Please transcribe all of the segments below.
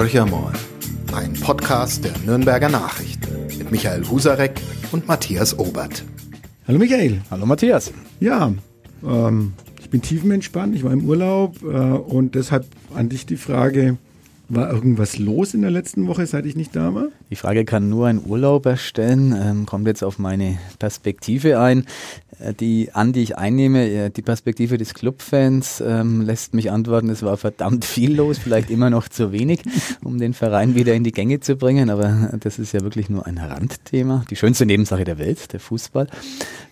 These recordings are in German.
Horcher ein Podcast der Nürnberger Nachrichten mit Michael Husarek und Matthias Obert. Hallo Michael. Hallo Matthias. Ja, ähm, ich bin tiefenentspannt, ich war im Urlaub äh, und deshalb an dich die Frage, war irgendwas los in der letzten Woche, seit ich nicht da war? Die Frage kann nur ein Urlauber stellen. Ähm, kommt jetzt auf meine Perspektive ein, äh, die an die ich einnehme. Äh, die Perspektive des Clubfans ähm, lässt mich antworten, es war verdammt viel los, vielleicht immer noch zu wenig, um den Verein wieder in die Gänge zu bringen. Aber das ist ja wirklich nur ein Randthema. Die schönste Nebensache der Welt, der Fußball.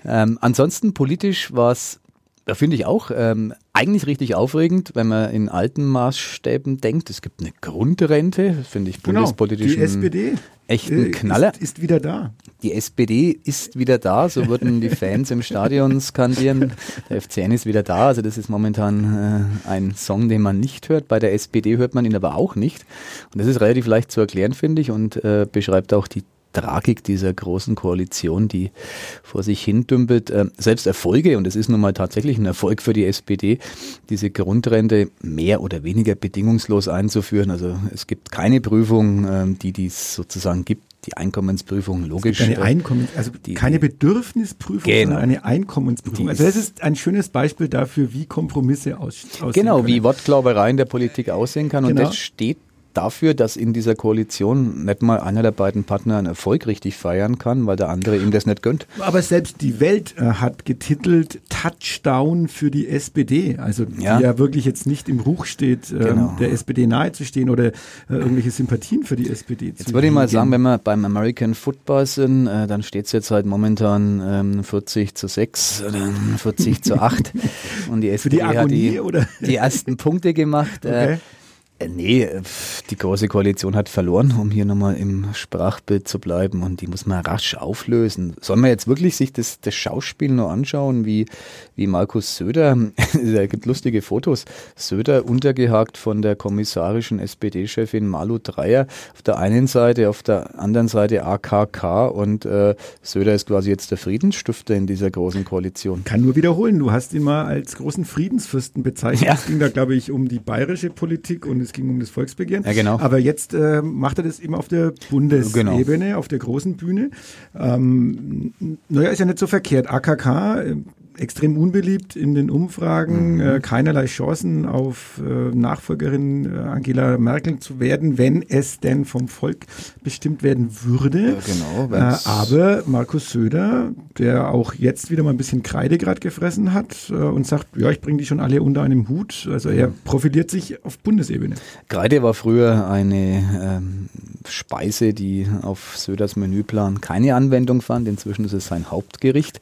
Ähm, ansonsten politisch war es da finde ich auch ähm, eigentlich richtig aufregend, wenn man in alten Maßstäben denkt. Es gibt eine Grundrente, finde ich genau, bundespolitisch. Die SPD echten Knaller. Ist, ist, wieder da. Die SPD ist wieder da, so würden die Fans im Stadion skandieren. Der FCN ist wieder da, also das ist momentan äh, ein Song, den man nicht hört. Bei der SPD hört man ihn aber auch nicht. Und das ist relativ leicht zu erklären, finde ich, und äh, beschreibt auch die Tragik dieser großen Koalition, die vor sich hin dümpelt. Äh, selbst Erfolge, und es ist nun mal tatsächlich ein Erfolg für die SPD, diese Grundrente mehr oder weniger bedingungslos einzuführen. Also es gibt keine Prüfung, äh, die dies sozusagen gibt die Einkommensprüfung logisch. Eine äh, Einkommen, also die, keine Bedürfnisprüfung, genau. sondern eine Einkommensprüfung. also das ist ein schönes Beispiel dafür, wie Kompromisse aus, aussehen Genau, können. wie Wortglauberei in der Politik aussehen kann. Genau. Und das steht dafür, dass in dieser Koalition nicht mal einer der beiden Partner einen Erfolg richtig feiern kann, weil der andere ihm das nicht gönnt. Aber selbst die Welt äh, hat getitelt Touchdown für die SPD, also die ja, ja wirklich jetzt nicht im Ruch steht, äh, genau. der SPD nahezustehen oder äh, irgendwelche Sympathien für die SPD jetzt zu Jetzt würde ich mal sagen, wenn wir beim American Football sind, äh, dann steht es jetzt halt momentan ähm, 40 zu 6 oder 40 zu 8 und die SPD die Agonie, hat die, die, ersten Punkte gemacht. Okay. Äh, nee, die Große Koalition hat verloren, um hier nochmal im Sprachbild zu bleiben und die muss man rasch auflösen. Soll man jetzt wirklich sich das, das Schauspiel nur anschauen, wie, wie Markus Söder, da gibt lustige Fotos, Söder untergehakt von der kommissarischen SPD-Chefin Malu Dreyer auf der einen Seite, auf der anderen Seite AKK und äh, Söder ist quasi jetzt der Friedensstifter in dieser Großen Koalition. Kann nur wiederholen, du hast ihn mal als großen Friedensfürsten bezeichnet. Ja. Es ging da, glaube ich, um die bayerische Politik und es ging um das Volksbegehren. Ja, genau. Aber jetzt äh, macht er das eben auf der Bundesebene, genau. auf der großen Bühne. Ähm, naja, ist ja nicht so verkehrt. AKK, extrem unbeliebt in den Umfragen, mhm. äh, keinerlei Chancen auf äh, Nachfolgerin äh, Angela Merkel zu werden, wenn es denn vom Volk bestimmt werden würde. Ja, genau. Äh, aber Markus Söder, der auch jetzt wieder mal ein bisschen Kreide gerade gefressen hat äh, und sagt, ja, ich bringe die schon alle unter einem Hut. Also er profiliert sich auf Bundesebene. Kreide war früher eine ähm, Speise, die auf Söders Menüplan keine Anwendung fand. Inzwischen ist es sein Hauptgericht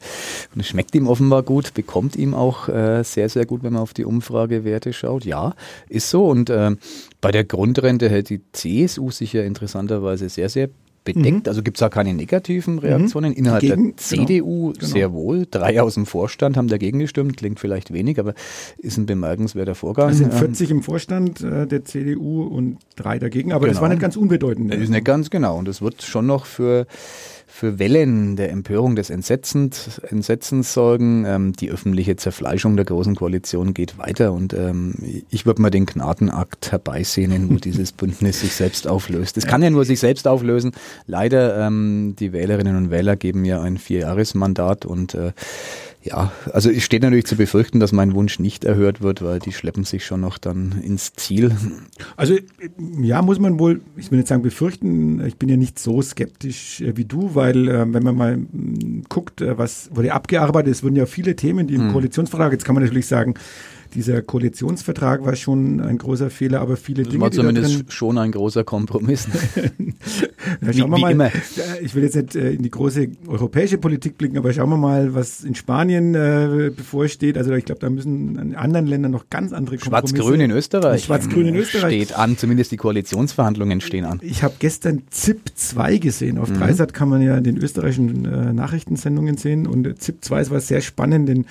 und es schmeckt ihm offenbar gut, bekommt ihm auch äh, sehr, sehr gut, wenn man auf die Umfragewerte schaut. Ja, ist so. Und äh, bei der Grundrente hält die CSU sich ja interessanterweise sehr, sehr bedeckt. Mhm. Also gibt es da keine negativen mhm. Reaktionen. Mhm. Innerhalb Gegen, der CDU genau, sehr wohl. Drei aus dem Vorstand haben dagegen gestimmt. Klingt vielleicht wenig, aber ist ein bemerkenswerter Vorgang. Es sind 40 ähm, im Vorstand äh, der CDU und drei dagegen. Aber genau. das war nicht ganz unbedeutend. Das ist nicht ganz genau. Und das wird schon noch für für Wellen der Empörung, des Entsetzens, Entsetzens sorgen. Ähm, die öffentliche Zerfleischung der Großen Koalition geht weiter und ähm, ich würde mal den Gnadenakt herbeisehnen, wo dieses Bündnis sich selbst auflöst. Es kann ja nur sich selbst auflösen. Leider, ähm, die Wählerinnen und Wähler geben ja ein Vierjahresmandat und äh, ja, also es steht natürlich zu befürchten, dass mein Wunsch nicht erhört wird, weil die schleppen sich schon noch dann ins Ziel. Also ja, muss man wohl, ich will nicht sagen befürchten, ich bin ja nicht so skeptisch äh, wie du, weil äh, wenn man mal mh, guckt, äh, was wurde abgearbeitet, es wurden ja viele Themen, die im hm. Koalitionsvertrag, jetzt kann man natürlich sagen, dieser Koalitionsvertrag war schon ein großer Fehler, aber viele das Dinge. War zumindest da schon ein großer Kompromiss. ja, schauen wir mal. Ich will jetzt nicht äh, in die große europäische Politik blicken, aber schauen wir mal, was in Spanien äh, bevorsteht. Also ich glaube, da müssen in anderen Ländern noch ganz andere Kompromisse. Schwarz-Grün in Österreich. Schwarz-Grün in Österreich. Steht an, zumindest die Koalitionsverhandlungen stehen an. Ich habe gestern ZIP 2 gesehen. Auf mhm. Dreisat kann man ja in den österreichischen äh, Nachrichtensendungen sehen. Und ZIP 2 war sehr spannend. Den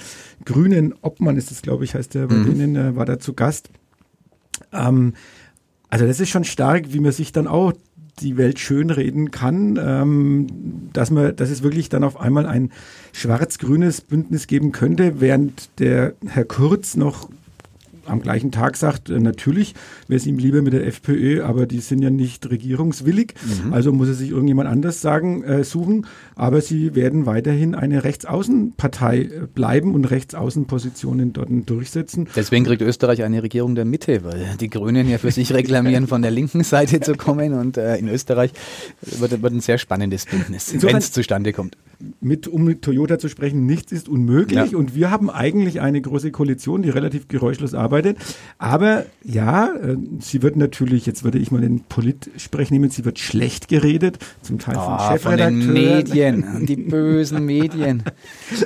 grünen Obmann ist es, glaube ich, heißt der bei mhm. denen, äh, war da zu Gast. Ähm, also das ist schon stark, wie man sich dann auch die Welt schönreden kann, ähm, dass man, dass es wirklich dann auf einmal ein schwarz-grünes Bündnis geben könnte, während der Herr Kurz noch am gleichen Tag sagt, äh, natürlich wäre es ihm lieber mit der FPÖ, aber die sind ja nicht regierungswillig, mhm. also muss er sich irgendjemand anders sagen, äh, suchen. Aber sie werden weiterhin eine Rechtsaußenpartei äh, bleiben und Rechtsaußenpositionen dort durchsetzen. Deswegen kriegt Österreich eine Regierung der Mitte, weil die Grünen ja für sich reklamieren, von der linken Seite zu kommen und äh, in Österreich wird, wird, ein sehr spannendes Bündnis, wenn es zustande kommt. Mit, um mit Toyota zu sprechen, nichts ist unmöglich ja. und wir haben eigentlich eine große Koalition, die relativ geräuschlos arbeitet. Aber ja, äh, sie wird natürlich, jetzt würde ich mal den Polit-Sprech nehmen, sie wird schlecht geredet, zum Teil von oh, Chefredakteuren. Von den Medien, die bösen Medien.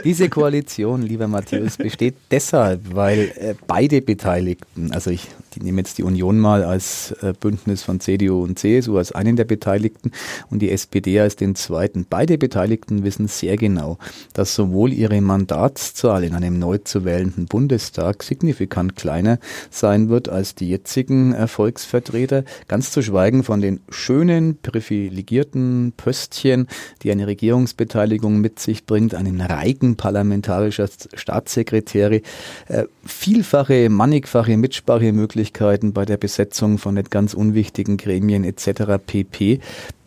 Diese Koalition, lieber Matthäus, besteht deshalb, weil äh, beide Beteiligten, also ich die nehmen jetzt die Union mal als äh, Bündnis von CDU und CSU als einen der Beteiligten und die SPD als den zweiten. Beide Beteiligten wissen sehr genau, dass sowohl ihre Mandatszahl in einem neu zu wählenden Bundestag signifikant kleiner sein wird als die jetzigen Erfolgsvertreter, ganz zu schweigen von den schönen, privilegierten Pöstchen, die eine Regierungsbeteiligung mit sich bringt, einen Reigen parlamentarischer Staatssekretäre, äh, vielfache, mannigfache Mitsprachemöglichkeiten Möglichkeiten bei der Besetzung von nicht ganz unwichtigen Gremien etc. pp.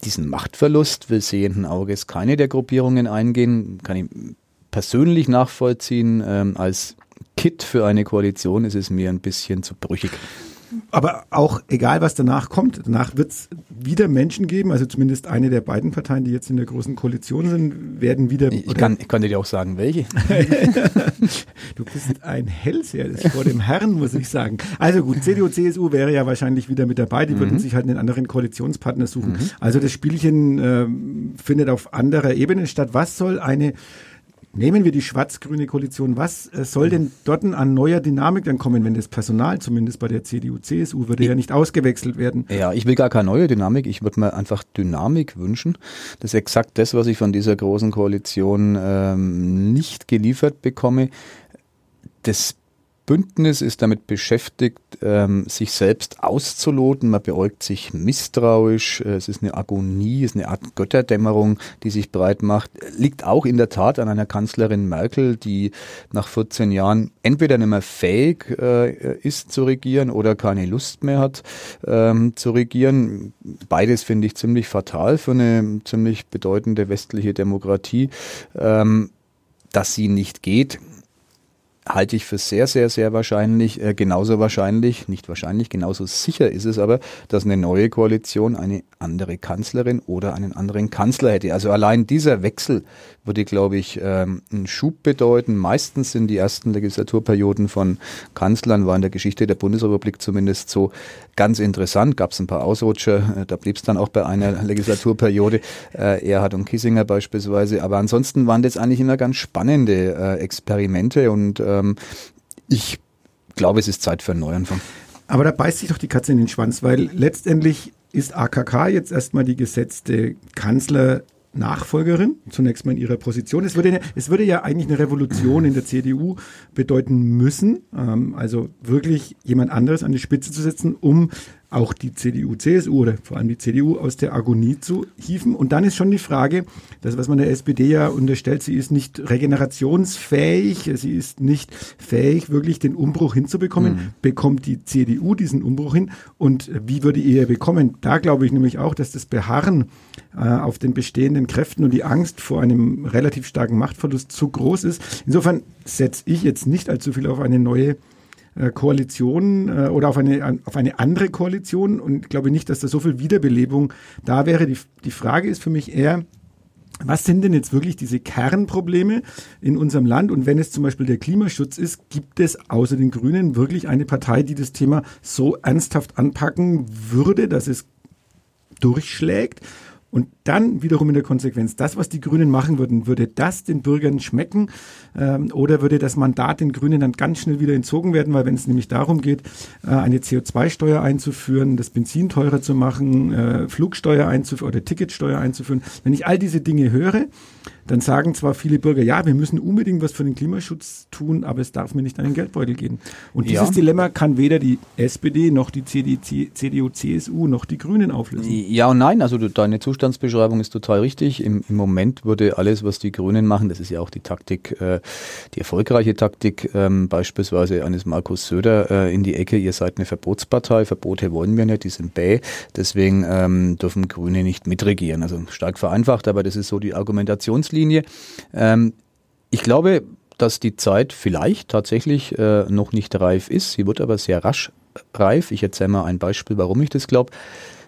Diesen Machtverlust will sehenden Auges keine der Gruppierungen eingehen, kann ich persönlich nachvollziehen. Ähm, als Kit für eine Koalition ist es mir ein bisschen zu brüchig aber auch egal, was danach kommt, danach wird es wieder Menschen geben, also zumindest eine der beiden Parteien, die jetzt in der großen Koalition sind, werden wieder. Ich, kann, ich kann dir auch sagen, welche. du bist ein Hellseher vor dem Herrn, muss ich sagen. Also gut, CDU, CSU wäre ja wahrscheinlich wieder mit dabei, die mhm. würden sich halt einen anderen Koalitionspartner suchen. Mhm. Also das Spielchen äh, findet auf anderer Ebene statt. Was soll eine Nehmen wir die schwarz-grüne Koalition. Was äh, soll denn dort an neuer Dynamik dann kommen, wenn das Personal zumindest bei der CDU, CSU würde ich, ja nicht ausgewechselt werden? Ja, ich will gar keine neue Dynamik. Ich würde mir einfach Dynamik wünschen. Das ist exakt das, was ich von dieser großen Koalition ähm, nicht geliefert bekomme. Das Bündnis ist damit beschäftigt, ähm, sich selbst auszuloten. Man beäugt sich misstrauisch. Es ist eine Agonie, es ist eine Art Götterdämmerung, die sich breit macht. Liegt auch in der Tat an einer Kanzlerin Merkel, die nach 14 Jahren entweder nicht mehr fähig äh, ist zu regieren oder keine Lust mehr hat ähm, zu regieren. Beides finde ich ziemlich fatal für eine ziemlich bedeutende westliche Demokratie. Ähm, dass sie nicht geht, halte ich für sehr, sehr, sehr wahrscheinlich, äh, genauso wahrscheinlich, nicht wahrscheinlich, genauso sicher ist es aber, dass eine neue Koalition eine andere Kanzlerin oder einen anderen Kanzler hätte. Also allein dieser Wechsel würde, glaube ich, ähm, einen Schub bedeuten. Meistens sind die ersten Legislaturperioden von Kanzlern, war in der Geschichte der Bundesrepublik zumindest so ganz interessant. Gab es ein paar Ausrutscher, äh, da blieb es dann auch bei einer Legislaturperiode. Äh, Erhard und Kissinger beispielsweise. Aber ansonsten waren das eigentlich immer ganz spannende äh, Experimente und ähm, ich glaube, es ist Zeit für einen Neuanfang. Aber da beißt sich doch die Katze in den Schwanz, weil letztendlich ist AKK jetzt erstmal die gesetzte Kanzler Nachfolgerin, zunächst mal in ihrer Position. Es würde, es würde ja eigentlich eine Revolution in der CDU bedeuten müssen, ähm, also wirklich jemand anderes an die Spitze zu setzen, um auch die CDU, CSU oder vor allem die CDU aus der Agonie zu hieven. Und dann ist schon die Frage, das, was man der SPD ja unterstellt, sie ist nicht regenerationsfähig, sie ist nicht fähig, wirklich den Umbruch hinzubekommen. Mhm. Bekommt die CDU diesen Umbruch hin? Und wie würde ihr bekommen? Da glaube ich nämlich auch, dass das Beharren äh, auf den bestehenden Kräften und die Angst vor einem relativ starken Machtverlust zu groß ist. Insofern setze ich jetzt nicht allzu viel auf eine neue äh, Koalition äh, oder auf eine, auf eine andere Koalition und ich glaube nicht, dass da so viel Wiederbelebung da wäre. Die, die Frage ist für mich eher, was sind denn jetzt wirklich diese Kernprobleme in unserem Land? Und wenn es zum Beispiel der Klimaschutz ist, gibt es außer den Grünen wirklich eine Partei, die das Thema so ernsthaft anpacken würde, dass es durchschlägt? Und dann wiederum in der Konsequenz, das, was die Grünen machen würden, würde das den Bürgern schmecken ähm, oder würde das Mandat den Grünen dann ganz schnell wieder entzogen werden, weil wenn es nämlich darum geht, äh, eine CO2-Steuer einzuführen, das Benzin teurer zu machen, äh, Flugsteuer einzuführen oder Ticketsteuer einzuführen, wenn ich all diese Dinge höre, dann sagen zwar viele Bürger, ja, wir müssen unbedingt was für den Klimaschutz tun, aber es darf mir nicht an den Geldbeutel gehen. Und dieses ja. Dilemma kann weder die SPD noch die CDU, CSU noch die Grünen auflösen. Ja und nein, also deine Zustandsbeschreibung Beschreibung ist total richtig. Im, Im, Moment würde alles, was die Grünen machen, das ist ja auch die Taktik, äh, die erfolgreiche Taktik, ähm, beispielsweise eines Markus Söder äh, in die Ecke, ihr seid eine Verbotspartei, Verbote wollen wir nicht, die sind bäh, deswegen ähm, dürfen Grüne nicht mitregieren. Also stark vereinfacht, aber das ist so die Argumentationslinie. Ähm, ich glaube, dass die Zeit vielleicht tatsächlich äh, noch nicht reif ist. Sie wird aber sehr rasch reif. Ich erzähle mal ein Beispiel, warum ich das glaube.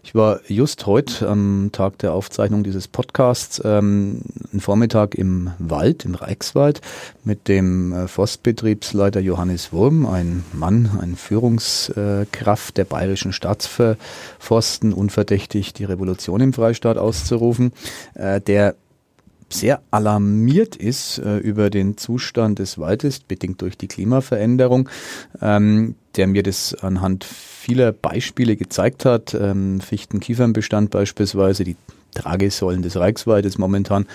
Ich war just heute am Tag der Aufzeichnung dieses Podcasts ähm, einen Vormittag im Wald, im Reichswald, mit dem äh, Forstbetriebsleiter Johannes Wurm, ein Mann, eine Führungskraft der bayerischen Staatsforsten, unverdächtig die Revolution im Freistaat auszurufen, äh, der sehr alarmiert ist äh, über den Zustand des Waldes, bedingt durch die Klimaveränderung, ähm, der mir das anhand vieler Beispiele gezeigt hat. Ähm, Fichten-Kiefernbestand beispielsweise, die Tragesäulen des Reichswaldes momentan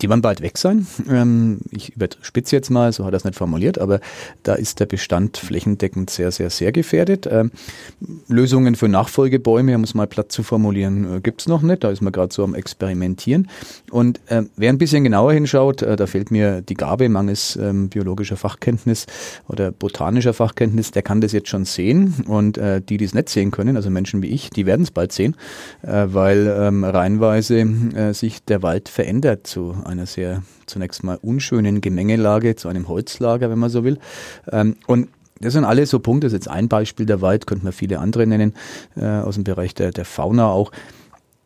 die werden bald weg sein. Ähm, ich überspitze jetzt mal, so hat er es nicht formuliert, aber da ist der Bestand flächendeckend sehr, sehr, sehr gefährdet. Ähm, Lösungen für Nachfolgebäume, um es mal platt zu formulieren, äh, gibt es noch nicht. Da ist man gerade so am Experimentieren. Und äh, wer ein bisschen genauer hinschaut, äh, da fehlt mir die Gabe mangels ähm, biologischer Fachkenntnis oder botanischer Fachkenntnis, der kann das jetzt schon sehen. Und äh, die, die es nicht sehen können, also Menschen wie ich, die werden es bald sehen, äh, weil ähm, reihenweise äh, sich der Wald verändert zu einer sehr zunächst mal unschönen Gemengelage, zu einem Holzlager, wenn man so will. Ähm, und das sind alle so Punkte, das ist jetzt ein Beispiel der Wald, könnte man viele andere nennen, äh, aus dem Bereich der, der Fauna auch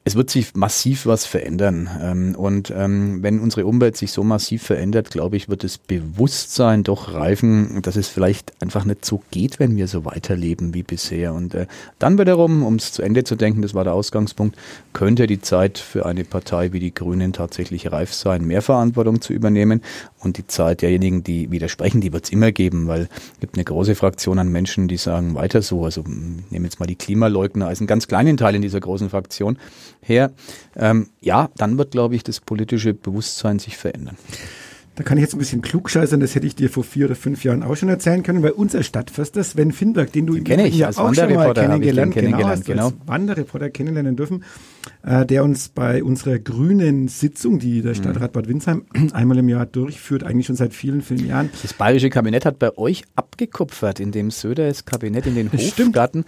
es wird sich massiv was verändern. Ähm, und ähm, wenn unsere Umwelt sich so massiv verändert, glaube ich, wird das Bewusstsein doch reifen, dass es vielleicht einfach nicht so geht, wenn wir so weiterleben wie bisher. Und äh, dann wiederum, um es zu Ende zu denken, das war der Ausgangspunkt, könnte die Zeit für eine Partei wie die Grünen tatsächlich reif sein, mehr Verantwortung zu übernehmen. Und die Zeit derjenigen, die widersprechen, die wird es immer geben, weil es gibt eine große Fraktion an Menschen, die sagen, weiter so. Also nehmen jetzt mal die Klimaleugner als einen ganz kleinen Teil in dieser großen Fraktion her. Ähm, ja, dann wird, glaube ich, das politische Bewusstsein sich verändern. Da kann ich jetzt ein bisschen klugscheißern, das hätte ich dir vor vier oder fünf Jahren auch schon erzählen können, weil unser Stadtförster Sven Finberg, den du im Übrigen ja auch schon mal kennengelernt, kennengelernt genau, genau. Wanderreporter kennenlernen dürfen, äh, der uns bei unserer grünen Sitzung, die der Stadtrat mhm. Bad Windsheim einmal im Jahr durchführt, eigentlich schon seit vielen, vielen Jahren. Das bayerische Kabinett hat bei euch abgekupfert, indem Söder das Kabinett in den Hofgarten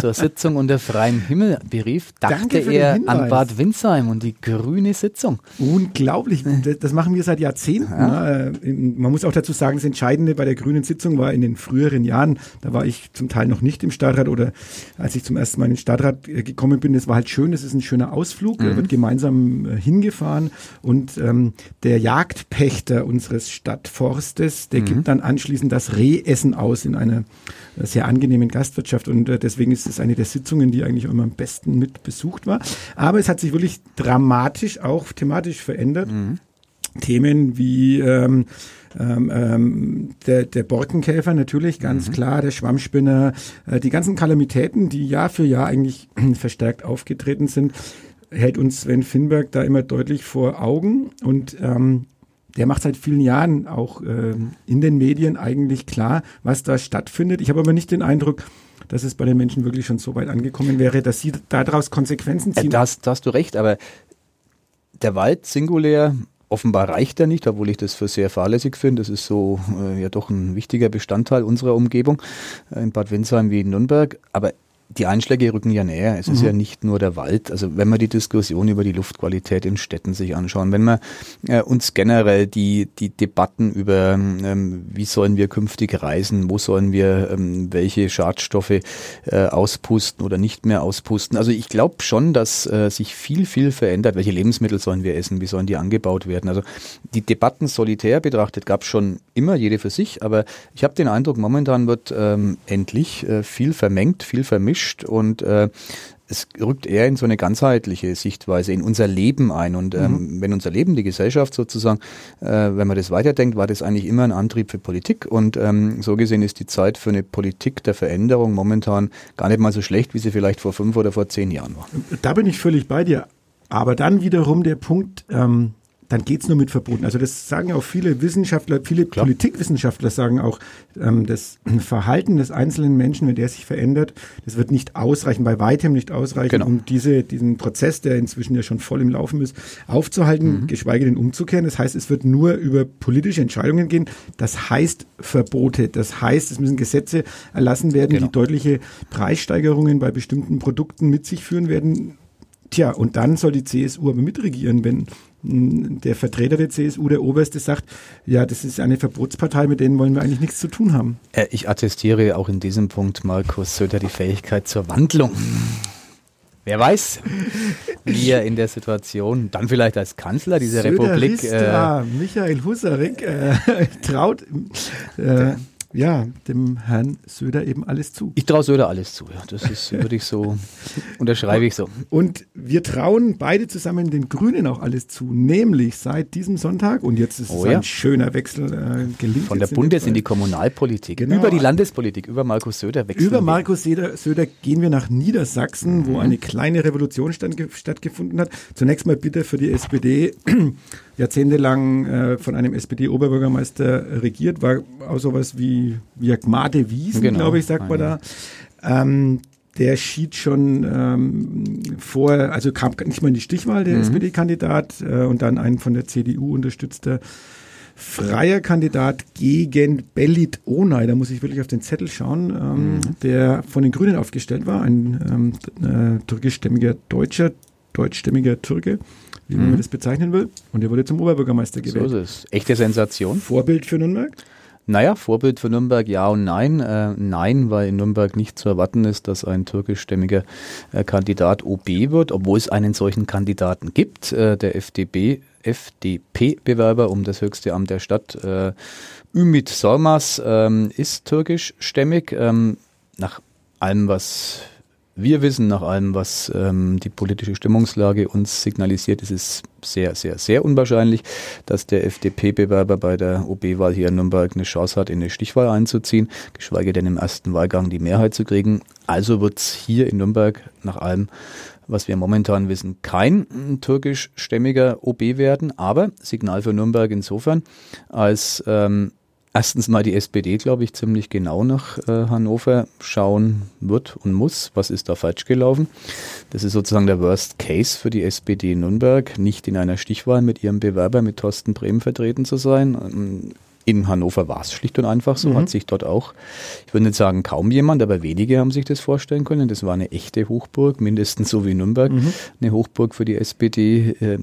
zur Sitzung unter freiem Himmel berief, dachte er an Bad Windsheim und die grüne Sitzung. Unglaublich, das machen wir seit Jahrzehnten. Ja. Ne? Man muss auch dazu sagen, das Entscheidende bei der grünen Sitzung war in den früheren Jahren, da war ich zum Teil noch nicht im Stadtrat oder als ich zum ersten Mal in den Stadtrat äh, gekommen bin, das war halt schön, das ist ein schöner Ausflug, mhm. wird gemeinsam äh, hingefahren und ähm, der Jagdpächter unseres Stadtforstes, der mhm. gibt dann anschließend das Rehessen aus in einer äh, sehr angenehmen Gastwirtschaft und äh, deswegen ist es eine der Sitzungen, die eigentlich immer am besten mit besucht war. Aber es hat sich wirklich dramatisch auch thematisch verändert. Mhm. Themen wie ähm, ähm, ähm, der, der Borkenkäfer natürlich, ganz mhm. klar, der Schwammspinner, äh, die ganzen Kalamitäten, die Jahr für Jahr eigentlich verstärkt aufgetreten sind, hält uns Sven Finberg da immer deutlich vor Augen und ähm, der macht seit vielen Jahren auch äh, in den Medien eigentlich klar, was da stattfindet. Ich habe aber nicht den Eindruck, dass es bei den Menschen wirklich schon so weit angekommen wäre, dass sie daraus Konsequenzen äh, ziehen. Da hast du recht, aber der Wald singulär Offenbar reicht er nicht, obwohl ich das für sehr fahrlässig finde. Das ist so äh, ja doch ein wichtiger Bestandteil unserer Umgebung äh, in Bad Windsheim wie in Nürnberg. Aber die Einschläge rücken ja näher. Es mhm. ist ja nicht nur der Wald. Also wenn wir die Diskussion über die Luftqualität in Städten sich anschauen, wenn wir äh, uns generell die, die Debatten über, ähm, wie sollen wir künftig reisen, wo sollen wir ähm, welche Schadstoffe äh, auspusten oder nicht mehr auspusten. Also ich glaube schon, dass äh, sich viel, viel verändert. Welche Lebensmittel sollen wir essen? Wie sollen die angebaut werden? Also die Debatten solitär betrachtet gab es schon immer, jede für sich. Aber ich habe den Eindruck, momentan wird ähm, endlich äh, viel vermengt, viel vermischt vermischt und äh, es rückt eher in so eine ganzheitliche Sichtweise in unser Leben ein. Und ähm, mhm. wenn unser Leben, die Gesellschaft sozusagen, äh, wenn man das weiterdenkt, war das eigentlich immer ein Antrieb für Politik. Und ähm, so gesehen ist die Zeit für eine Politik der Veränderung momentan gar nicht mal so schlecht, wie sie vielleicht vor fünf oder vor zehn Jahren war. Da bin ich völlig bei dir. Aber dann wiederum der Punkt, ähm, dann geht's nur mit Verboten. Also das sagen auch viele Wissenschaftler, viele Klar. Politikwissenschaftler sagen auch, ähm, das Verhalten des einzelnen Menschen, wenn der sich verändert, das wird nicht ausreichen, bei weitem nicht ausreichen, genau. um diese, diesen Prozess, der inzwischen ja schon voll im Laufen ist, aufzuhalten, mhm. geschweige denn umzukehren. Das heißt, es wird nur über politische Entscheidungen gehen. Das heißt Verbote. Das heißt, es müssen Gesetze erlassen werden, genau. die deutliche Preissteigerungen bei bestimmten Produkten mit sich führen werden. Tja, und dann soll die CSU aber mitregieren, wenn der Vertreter der CSU, der Oberste, sagt, ja, das ist eine Verbotspartei, mit denen wollen wir eigentlich nichts zu tun haben. Äh, ich attestiere auch in diesem Punkt Markus Söder die Fähigkeit zur Wandlung. Wer weiß, wie er in der Situation, dann vielleicht als Kanzler dieser Söder Republik. Äh, Michael Husarek äh, traut. Äh, ja, dem Herrn Söder eben alles zu. Ich traue Söder alles zu, ja. Das ist, würde ich so, unterschreibe ich so. Und wir trauen beide zusammen den Grünen auch alles zu, nämlich seit diesem Sonntag, und jetzt ist oh, es ja. ein schöner Wechsel äh, gelingt. Von der Bundes- in die Kommunalpolitik, genau. über die Landespolitik, über Markus Söder wechseln Über Markus Söder, Söder gehen wir nach Niedersachsen, mhm. wo eine kleine Revolution stattgefunden hat. Zunächst mal bitte für die SPD jahrzehntelang äh, von einem SPD-Oberbürgermeister regiert, war auch sowas wie, wie Gmade Wiesen, genau. glaube ich, sagt man da. Ähm, der schied schon ähm, vor, also kam nicht mal in die Stichwahl, der mhm. SPD-Kandidat, äh, und dann ein von der CDU unterstützter freier Kandidat gegen Belit Onay, da muss ich wirklich auf den Zettel schauen, ähm, mhm. der von den Grünen aufgestellt war, ein ähm, äh, türkischstämmiger Deutscher, deutschstämmiger Türke, wie mhm. man das bezeichnen will. Und er wurde zum Oberbürgermeister gewählt. So ist es. Echte Sensation. Vorbild für Nürnberg? Naja, Vorbild für Nürnberg ja und nein. Äh, nein, weil in Nürnberg nicht zu erwarten ist, dass ein türkischstämmiger äh, Kandidat OB wird, obwohl es einen solchen Kandidaten gibt. Äh, der FDP, FDP-Bewerber um das höchste Amt der Stadt, äh, Ümit Sormas, ähm, ist türkischstämmig. Ähm, nach allem, was wir wissen nach allem, was ähm, die politische Stimmungslage uns signalisiert, ist es sehr, sehr, sehr unwahrscheinlich, dass der FDP-Bewerber bei der OB-Wahl hier in Nürnberg eine Chance hat, in eine Stichwahl einzuziehen, geschweige denn im ersten Wahlgang die Mehrheit zu kriegen. Also wird es hier in Nürnberg nach allem, was wir momentan wissen, kein türkischstämmiger OB werden, aber Signal für Nürnberg insofern, als ähm, erstens mal die SPD, glaube ich, ziemlich genau nach äh, Hannover schauen wird und muss. Was ist da falsch gelaufen? Das ist sozusagen der Worst Case für die SPD in Nürnberg, nicht in einer Stichwahl mit ihrem Bewerber, mit Thorsten Brehm vertreten zu sein. Ähm, in Hannover war es schlicht und einfach so, mhm. hat sich dort auch, ich würde nicht sagen kaum jemand, aber wenige haben sich das vorstellen können. Das war eine echte Hochburg, mindestens so wie Nürnberg, mhm. eine Hochburg für die SPD. Äh,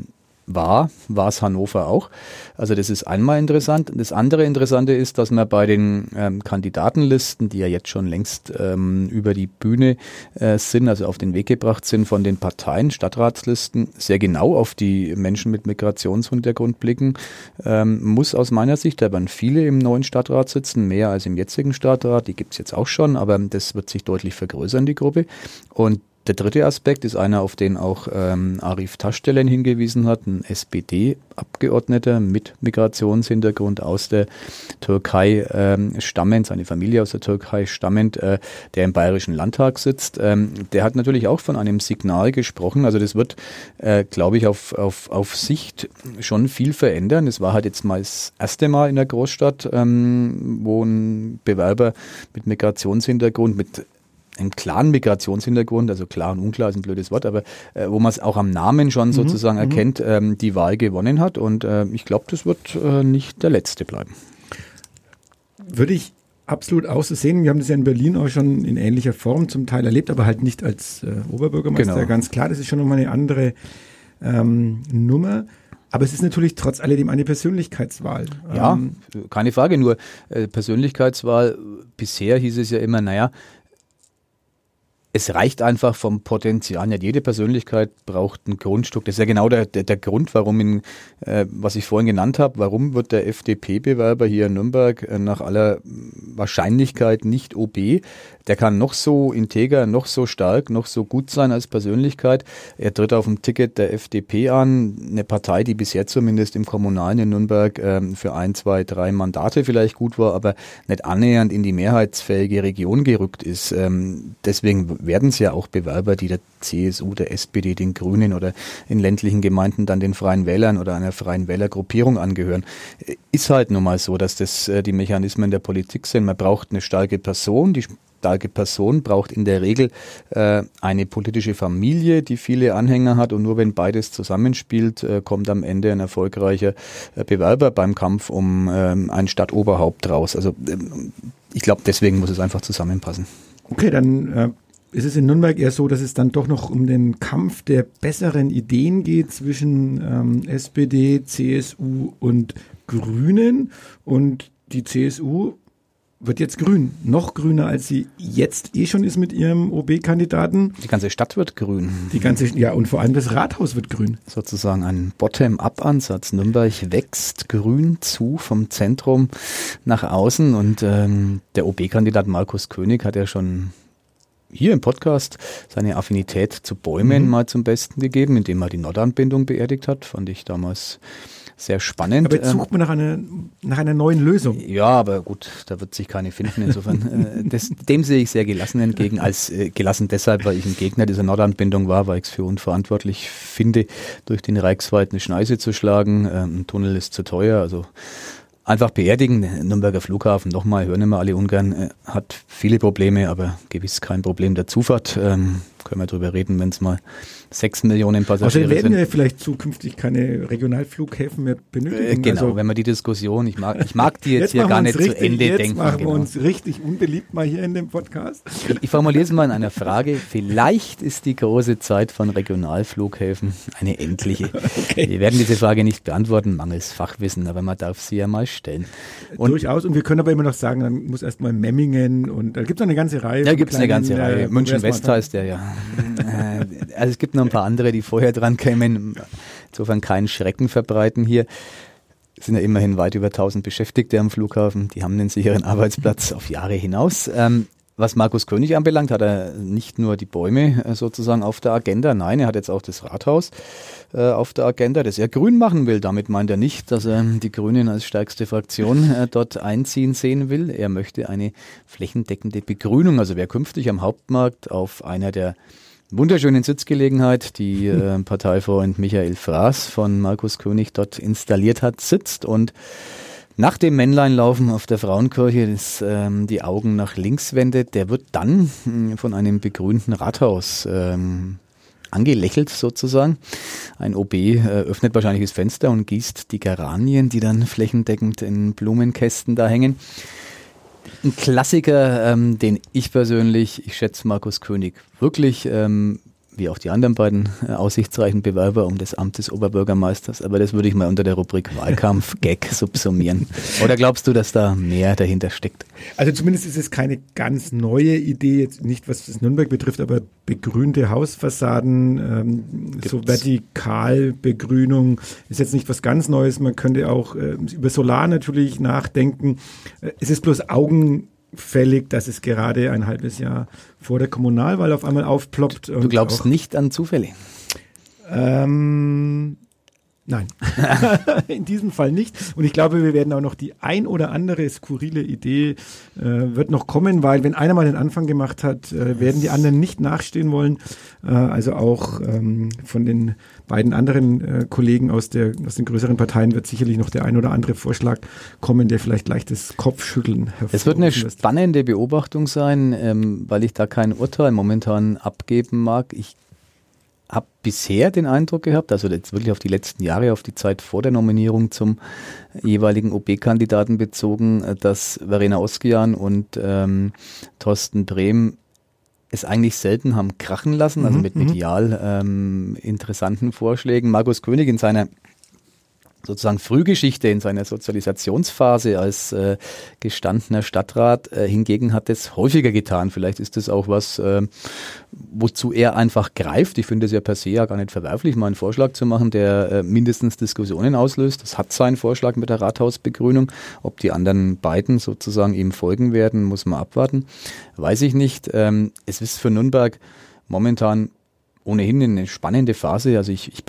war, war es Hannover auch. Also das ist einmal interessant. Das andere Interessante ist, dass man bei den ähm, Kandidatenlisten, die ja jetzt schon längst ähm, über die Bühne äh, sind, also auf den Weg gebracht sind von den Parteien, Stadtratslisten, sehr genau auf die Menschen mit Migrationshintergrund blicken ähm, muss aus meiner Sicht. Da werden viele im neuen Stadtrat sitzen, mehr als im jetzigen Stadtrat. Die gibt es jetzt auch schon, aber das wird sich deutlich vergrößern, die Gruppe. Und der dritte Aspekt ist einer, auf den auch ähm, Arif Taschstellen hingewiesen hat, ein SPD-Abgeordneter mit Migrationshintergrund aus der Türkei ähm, stammend, seine Familie aus der Türkei stammend, äh, der im Bayerischen Landtag sitzt. Ähm, der hat natürlich auch von einem Signal gesprochen. Also das wird, äh, glaube ich, auf, auf, auf Sicht schon viel verändern. Es war halt jetzt mal das erste Mal in der Großstadt, ähm, wo ein Bewerber mit Migrationshintergrund, mit einen klaren Migrationshintergrund, also klar und unklar ist ein blödes Wort, aber äh, wo man es auch am Namen schon mhm, sozusagen mhm. erkennt, ähm, die Wahl gewonnen hat. Und äh, ich glaube, das wird äh, nicht der letzte bleiben. Würde ich absolut auch so sehen. Wir haben das ja in Berlin auch schon in ähnlicher Form zum Teil erlebt, aber halt nicht als äh, Oberbürgermeister. Genau. Ganz klar, das ist schon nochmal eine andere ähm, Nummer. Aber es ist natürlich trotz alledem eine Persönlichkeitswahl. Ja, ähm, keine Frage. Nur äh, Persönlichkeitswahl, bisher hieß es ja immer, naja, es reicht einfach vom Potenzial. Nicht jede Persönlichkeit braucht ein Grundstück. Das ist ja genau der, der, der Grund, warum, in, äh, was ich vorhin genannt habe, warum wird der FDP-Bewerber hier in Nürnberg äh, nach aller Wahrscheinlichkeit nicht OB. Der kann noch so integer, noch so stark, noch so gut sein als Persönlichkeit. Er tritt auf dem Ticket der FDP an, eine Partei, die bisher zumindest im Kommunalen in Nürnberg ähm, für ein, zwei, drei Mandate vielleicht gut war, aber nicht annähernd in die mehrheitsfähige Region gerückt ist. Ähm, deswegen werden es ja auch Bewerber, die der CSU, der SPD, den Grünen oder in ländlichen Gemeinden dann den Freien Wählern oder einer Freien Wählergruppierung angehören. Ist halt nun mal so, dass das äh, die Mechanismen der Politik sind. Man braucht eine starke Person, die starke Person braucht in der Regel äh, eine politische Familie, die viele Anhänger hat und nur wenn beides zusammenspielt, äh, kommt am Ende ein erfolgreicher äh, Bewerber beim Kampf um ähm, ein Stadtoberhaupt raus. Also ähm, ich glaube, deswegen muss es einfach zusammenpassen. Okay, dann äh, ist es in Nürnberg eher so, dass es dann doch noch um den Kampf der besseren Ideen geht zwischen ähm, SPD, CSU und Grünen und die CSU wird jetzt grün. Noch grüner, als sie jetzt eh schon ist mit ihrem OB-Kandidaten. Die ganze Stadt wird grün. Die ganze, ja, und vor allem das Rathaus wird grün. Sozusagen ein Bottom-up-Ansatz. Nürnberg wächst grün zu vom Zentrum nach außen und ähm, der OB-Kandidat Markus König hat ja schon hier im Podcast seine Affinität zu Bäumen mhm. mal zum Besten gegeben, indem er die Nordanbindung beerdigt hat. Fand ich damals sehr spannend. Aber jetzt ähm, sucht man nach einer, nach einer neuen Lösung. Ja, aber gut, da wird sich keine finden. Insofern, äh, das, dem sehe ich sehr gelassen entgegen. Als äh, gelassen deshalb, weil ich ein Gegner dieser Nordanbindung war, weil ich es für unverantwortlich finde, durch den Reichswald eine Schneise zu schlagen. Ähm, ein Tunnel ist zu teuer. Also einfach beerdigen. Nürnberger Flughafen, nochmal, hören immer alle ungern, äh, hat viele Probleme, aber gewiss kein Problem der Zufahrt. Ähm, können wir drüber reden, wenn es mal sechs Millionen Passagiere also werden wir vielleicht zukünftig keine Regionalflughäfen mehr benötigen. Äh, genau, also, wenn man die Diskussion, ich mag, ich mag die jetzt, jetzt hier gar nicht richtig, zu Ende jetzt denken. machen wir genau. uns richtig unbeliebt mal hier in dem Podcast. Ich, ich formuliere es mal in einer Frage. Vielleicht ist die große Zeit von Regionalflughäfen eine endliche. Okay. Wir werden diese Frage nicht beantworten, mangels Fachwissen, aber man darf sie ja mal stellen. Und Durchaus, und wir können aber immer noch sagen, dann muss erstmal Memmingen und da gibt es eine ganze Reihe. Da gibt es eine ganze Reihe. Äh, München-West heißt der ja. Also es gibt noch ein paar andere, die vorher dran kämen. Insofern keinen Schrecken verbreiten hier. Es sind ja immerhin weit über 1000 Beschäftigte am Flughafen. Die haben einen sicheren Arbeitsplatz auf Jahre hinaus. Ähm, was Markus König anbelangt, hat er nicht nur die Bäume äh, sozusagen auf der Agenda, nein, er hat jetzt auch das Rathaus äh, auf der Agenda, das er grün machen will. Damit meint er nicht, dass er die Grünen als stärkste Fraktion äh, dort einziehen sehen will. Er möchte eine flächendeckende Begrünung. Also wer künftig am Hauptmarkt auf einer der wunderschönen Sitzgelegenheit, die äh, Parteifreund Michael Fraß von Markus König dort installiert hat, sitzt und nach dem Männleinlaufen auf der Frauenkirche das, ähm, die Augen nach links wendet, der wird dann äh, von einem begrünten Rathaus ähm, angelächelt sozusagen. Ein OB äh, öffnet wahrscheinlich das Fenster und gießt die Geranien, die dann flächendeckend in Blumenkästen da hängen. Ein Klassiker, ähm, den ich persönlich, ich schätze Markus König wirklich ähm, wie auch die anderen beiden äh, aussichtsreichen Bewerber um das Amt des Oberbürgermeisters. Aber das würde ich mal unter der Rubrik Wahlkampf-Gag subsumieren. Oder glaubst du, dass da mehr dahinter steckt? Also zumindest ist es keine ganz neue Idee, jetzt nicht was das Nürnberg betrifft, aber begrünte Hausfassaden, ähm, so Vertikalbegrünung ist jetzt nicht was ganz Neues. Man könnte auch äh, über Solar natürlich nachdenken. Äh, es ist bloß Augen fällig, dass es gerade ein halbes Jahr vor der Kommunalwahl auf einmal aufploppt. Du glaubst nicht an Zufälle? Ähm, Nein, in diesem Fall nicht. Und ich glaube, wir werden auch noch die ein oder andere skurrile Idee äh, wird noch kommen, weil wenn einer mal den Anfang gemacht hat, äh, werden die anderen nicht nachstehen wollen. Äh, also auch ähm, von den beiden anderen äh, Kollegen aus, der, aus den größeren Parteien wird sicherlich noch der ein oder andere Vorschlag kommen, der vielleicht leichtes Kopfschütteln hervorruft. Es wird eine spannende Beobachtung sein, ähm, weil ich da kein Urteil momentan abgeben mag. Ich habe bisher den Eindruck gehabt, also jetzt wirklich auf die letzten Jahre, auf die Zeit vor der Nominierung zum jeweiligen OB-Kandidaten bezogen, dass Verena Oskian und ähm, Thorsten Brehm es eigentlich selten haben krachen lassen, also mhm, mit mhm. medial ähm, interessanten Vorschlägen. Markus König in seiner sozusagen Frühgeschichte in seiner Sozialisationsphase als äh, gestandener Stadtrat. Äh, hingegen hat es häufiger getan. Vielleicht ist das auch was, äh, wozu er einfach greift. Ich finde es ja per se ja gar nicht verwerflich, mal einen Vorschlag zu machen, der äh, mindestens Diskussionen auslöst. Das hat seinen Vorschlag mit der Rathausbegrünung. Ob die anderen beiden sozusagen ihm folgen werden, muss man abwarten. Weiß ich nicht. Ähm, es ist für Nürnberg momentan ohnehin eine spannende Phase. Also ich, ich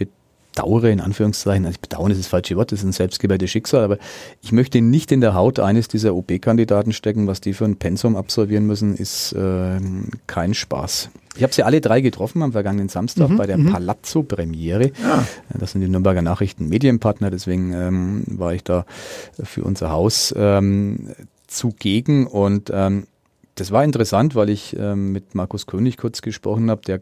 bedauere, in Anführungszeichen, also ich bedauern ist das falsche Wort, das ist ein selbstgewähltes Schicksal, aber ich möchte nicht in der Haut eines dieser OB-Kandidaten stecken, was die für ein Pensum absolvieren müssen, ist äh, kein Spaß. Ich habe sie alle drei getroffen am vergangenen Samstag mhm, bei der mhm. Palazzo-Premiere. Ja. Das sind die Nürnberger Nachrichten Medienpartner, deswegen ähm, war ich da für unser Haus ähm, zugegen und ähm, das war interessant, weil ich ähm, mit Markus König kurz gesprochen habe, der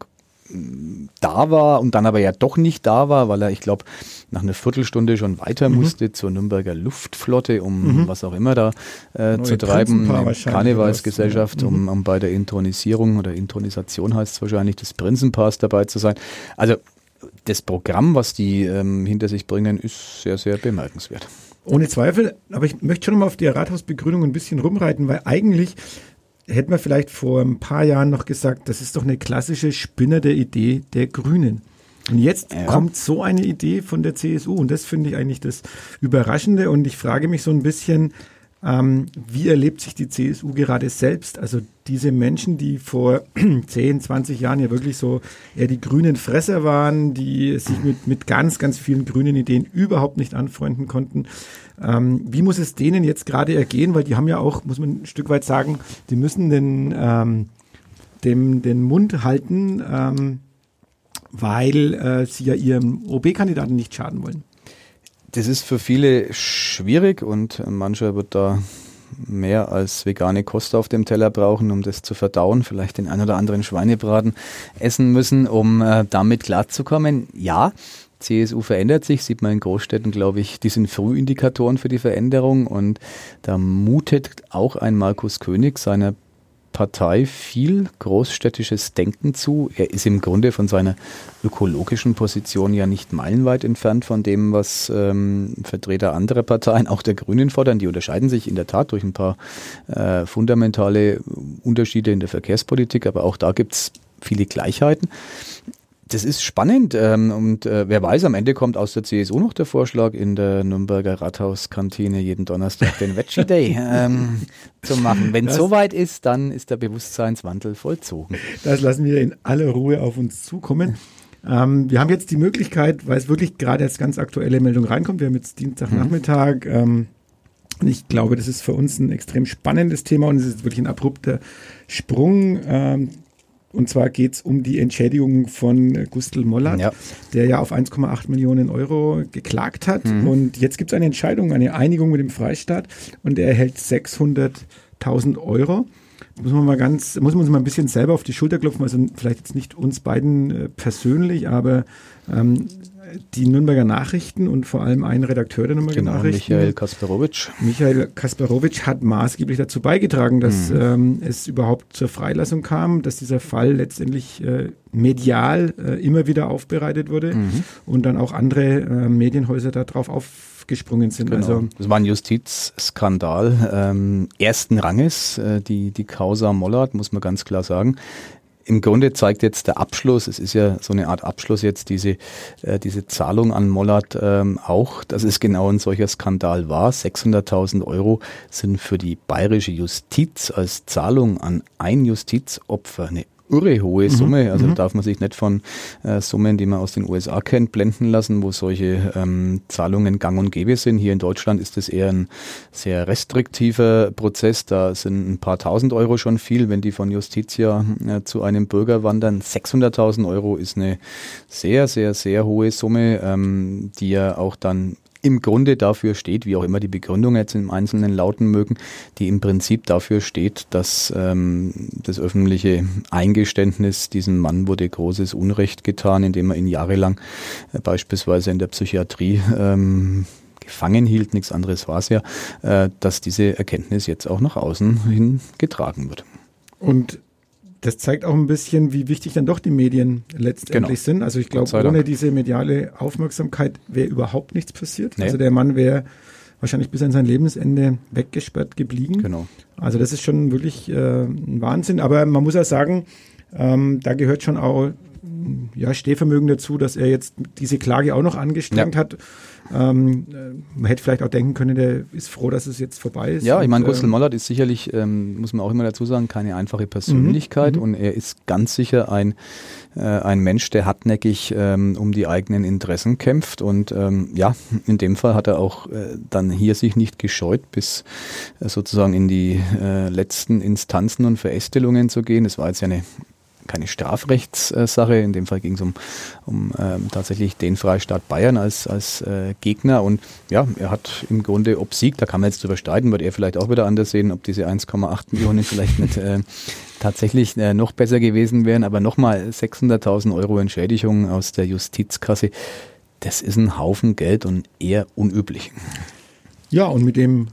da war und dann aber ja doch nicht da war, weil er, ich glaube, nach einer Viertelstunde schon weiter mhm. musste zur Nürnberger Luftflotte, um mhm. was auch immer da äh, zu treiben, Karnevalsgesellschaft, um, mhm. um bei der Intronisierung oder Intronisation heißt es wahrscheinlich, des Prinzenpaars dabei zu sein. Also das Programm, was die ähm, hinter sich bringen, ist sehr, sehr bemerkenswert. Ohne Zweifel, aber ich möchte schon mal auf die Rathausbegründung ein bisschen rumreiten, weil eigentlich hätte man vielleicht vor ein paar Jahren noch gesagt, das ist doch eine klassische spinnerte Idee der Grünen. Und jetzt ja. kommt so eine Idee von der CSU und das finde ich eigentlich das Überraschende und ich frage mich so ein bisschen, ähm, wie erlebt sich die CSU gerade selbst? Also diese Menschen, die vor 10, 20 Jahren ja wirklich so eher die grünen Fresser waren, die sich mit, mit ganz, ganz vielen grünen Ideen überhaupt nicht anfreunden konnten. Ähm, wie muss es denen jetzt gerade ergehen? Weil die haben ja auch, muss man ein Stück weit sagen, die müssen den, ähm, dem, den Mund halten, ähm, weil äh, sie ja ihrem OB-Kandidaten nicht schaden wollen. Das ist für viele schwierig und mancher wird da mehr als vegane Kost auf dem Teller brauchen, um das zu verdauen, vielleicht den ein oder anderen Schweinebraten essen müssen, um äh, damit klarzukommen. Ja, CSU verändert sich, sieht man in Großstädten, glaube ich, die sind Frühindikatoren für die Veränderung und da mutet auch ein Markus König seiner Partei viel großstädtisches Denken zu. Er ist im Grunde von seiner ökologischen Position ja nicht meilenweit entfernt von dem, was ähm, Vertreter anderer Parteien, auch der Grünen, fordern. Die unterscheiden sich in der Tat durch ein paar äh, fundamentale Unterschiede in der Verkehrspolitik, aber auch da gibt es viele Gleichheiten das ist spannend ähm, und äh, wer weiß, am Ende kommt aus der CSU noch der Vorschlag, in der Nürnberger Rathauskantine jeden Donnerstag den Veggie Day ähm, zu machen. Wenn es soweit ist, dann ist der Bewusstseinswandel vollzogen. Das lassen wir in aller Ruhe auf uns zukommen. Ähm, wir haben jetzt die Möglichkeit, weil es wirklich gerade als ganz aktuelle Meldung reinkommt, wir haben jetzt Dienstagnachmittag, mhm. ähm, und ich glaube, das ist für uns ein extrem spannendes Thema und es ist wirklich ein abrupter Sprung. Und zwar geht es um die Entschädigung von Gustl Mollert, ja. der ja auf 1,8 Millionen Euro geklagt hat. Mhm. Und jetzt gibt es eine Entscheidung, eine Einigung mit dem Freistaat und er erhält 600.000 Euro. Muss man mal ganz, muss man uns mal ein bisschen selber auf die Schulter klopfen, also vielleicht jetzt nicht uns beiden äh, persönlich, aber ähm, die Nürnberger Nachrichten und vor allem ein Redakteur der Nürnberger genau, Nachrichten. Michael Kasperowitsch. Michael Kasperowitsch hat maßgeblich dazu beigetragen, dass mhm. ähm, es überhaupt zur Freilassung kam, dass dieser Fall letztendlich äh, medial äh, immer wieder aufbereitet wurde mhm. und dann auch andere äh, Medienhäuser darauf aufgesprungen sind. Genau. Also das war ein Justizskandal ähm, ersten Ranges, äh, die, die Causa Mollard, muss man ganz klar sagen im Grunde zeigt jetzt der Abschluss, es ist ja so eine Art Abschluss jetzt, diese, äh, diese Zahlung an Mollert ähm, auch, dass es genau ein solcher Skandal war. 600.000 Euro sind für die bayerische Justiz als Zahlung an ein Justizopfer eine irre hohe mhm. Summe. Also mhm. darf man sich nicht von äh, Summen, die man aus den USA kennt, blenden lassen, wo solche ähm, Zahlungen gang und gäbe sind. Hier in Deutschland ist es eher ein sehr restriktiver Prozess. Da sind ein paar tausend Euro schon viel, wenn die von Justitia äh, zu einem Bürger wandern. 600.000 Euro ist eine sehr, sehr, sehr hohe Summe, ähm, die ja auch dann im Grunde dafür steht, wie auch immer die Begründung jetzt im Einzelnen lauten mögen, die im Prinzip dafür steht, dass ähm, das öffentliche Eingeständnis, diesem Mann wurde großes Unrecht getan, indem er ihn jahrelang äh, beispielsweise in der Psychiatrie ähm, gefangen hielt, nichts anderes war es ja, äh, dass diese Erkenntnis jetzt auch nach außen hin getragen wird. Und das zeigt auch ein bisschen, wie wichtig dann doch die Medien letztendlich genau. sind. Also ich glaube, ohne diese mediale Aufmerksamkeit wäre überhaupt nichts passiert. Nee. Also der Mann wäre wahrscheinlich bis an sein Lebensende weggesperrt geblieben. Genau. Also das ist schon wirklich äh, ein Wahnsinn. Aber man muss auch sagen, ähm, da gehört schon auch ja, Stehvermögen dazu, dass er jetzt diese Klage auch noch angestrengt ja. hat. Ähm, man hätte vielleicht auch denken können, der ist froh, dass es jetzt vorbei ist. Ja, ich meine, Gustl ähm, Mollert ist sicherlich, ähm, muss man auch immer dazu sagen, keine einfache Persönlichkeit mhm. und er ist ganz sicher ein, äh, ein Mensch, der hartnäckig ähm, um die eigenen Interessen kämpft und ähm, ja, in dem Fall hat er auch äh, dann hier sich nicht gescheut, bis äh, sozusagen in die äh, letzten Instanzen und Verästelungen zu gehen. Das war jetzt ja eine keine Strafrechtssache. In dem Fall ging es um, um ähm, tatsächlich den Freistaat Bayern als, als äh, Gegner. Und ja, er hat im Grunde obsiegt. Da kann man jetzt drüber streiten, wird er vielleicht auch wieder anders sehen, ob diese 1,8 Millionen vielleicht nicht äh, tatsächlich äh, noch besser gewesen wären. Aber nochmal 600.000 Euro Entschädigung aus der Justizkasse. Das ist ein Haufen Geld und eher unüblich. Ja, und mit dem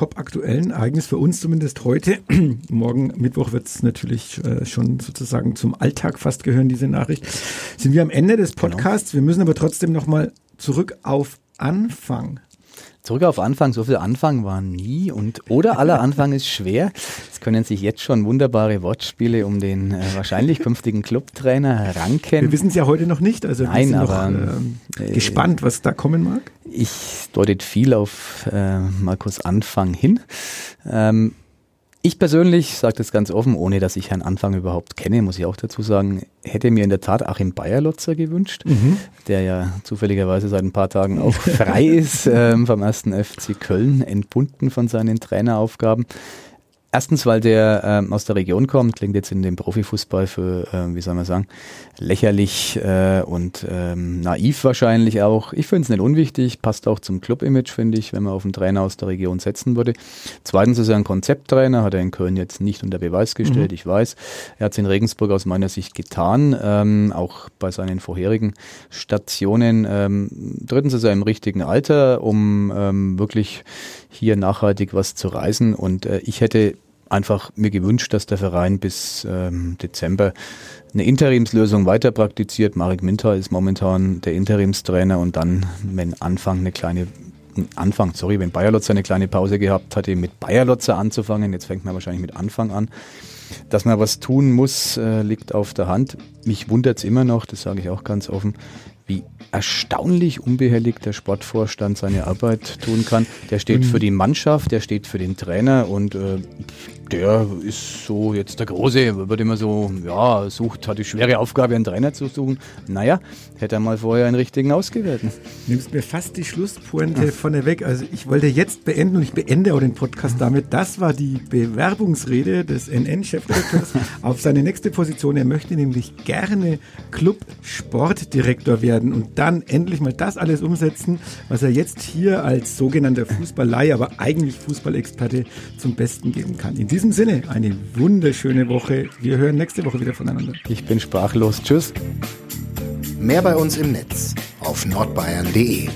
top-aktuellen Ereignis für uns zumindest heute. Morgen Mittwoch wird es natürlich äh, schon sozusagen zum Alltag fast gehören, diese Nachricht. Sind wir am Ende des genau. Podcasts. Genau. Wir müssen aber trotzdem nochmal zurück auf Anfang. Zurück auf Anfang, so viel Anfang war nie und oder aller Anfang ist schwer. Es können sich jetzt schon wunderbare Wortspiele um den äh, wahrscheinlich künftigen Clubtrainer ranken. Wir wissen es ja heute noch nicht, also Nein, wir sind aber, noch äh, gespannt, was da kommen mag. Ich deutet viel auf äh, Markus Anfang hin. Ähm, ich persönlich sage das ganz offen, ohne dass ich Herrn Anfang überhaupt kenne, muss ich auch dazu sagen, hätte mir in der Tat Achim Bayerlotzer gewünscht, mhm. der ja zufälligerweise seit ein paar Tagen auch frei ist ähm, vom ersten FC Köln, entbunden von seinen Traineraufgaben. Erstens, weil der ähm, aus der Region kommt, klingt jetzt in dem Profifußball für, äh, wie soll man sagen, lächerlich äh, und ähm, naiv wahrscheinlich auch. Ich finde es nicht unwichtig, passt auch zum Club-Image, finde ich, wenn man auf einen Trainer aus der Region setzen würde. Zweitens ist er ein Konzepttrainer, hat er in Köln jetzt nicht unter Beweis gestellt, mhm. ich weiß. Er hat es in Regensburg aus meiner Sicht getan, ähm, auch bei seinen vorherigen Stationen. Ähm, drittens ist er im richtigen Alter, um ähm, wirklich hier nachhaltig was zu reisen. Und äh, ich hätte einfach mir gewünscht, dass der Verein bis ähm, Dezember eine Interimslösung weiter praktiziert. Marek Minter ist momentan der Interimstrainer und dann, wenn Anfang eine kleine Anfang, sorry, wenn Bayerlotzer eine kleine Pause gehabt hatte, mit Bayerlotzer anzufangen. Jetzt fängt man wahrscheinlich mit Anfang an. Dass man was tun muss, äh, liegt auf der Hand. Mich wundert es immer noch, das sage ich auch ganz offen, wie erstaunlich unbehelligt der Sportvorstand seine Arbeit tun kann. Der steht für die Mannschaft, der steht für den Trainer und äh, der ist so jetzt der Große, wird immer so, ja, sucht, hat die schwere Aufgabe, einen Trainer zu suchen. Naja, hätte er mal vorher einen richtigen ausgewählt. Nimmst mir fast die Schlusspointe ja. von der weg. Also ich wollte jetzt beenden und ich beende auch den Podcast damit. Das war die Bewerbungsrede des NN-Chefredakteurs auf seine nächste Position. Er möchte nämlich gerne Club-Sportdirektor werden und dann endlich mal das alles umsetzen, was er jetzt hier als sogenannter Fußballei, aber eigentlich Fußballexperte zum Besten geben kann. In diesem Sinne, eine wunderschöne Woche. Wir hören nächste Woche wieder voneinander. Ich bin sprachlos. Tschüss. Mehr bei uns im Netz auf nordbayern.de.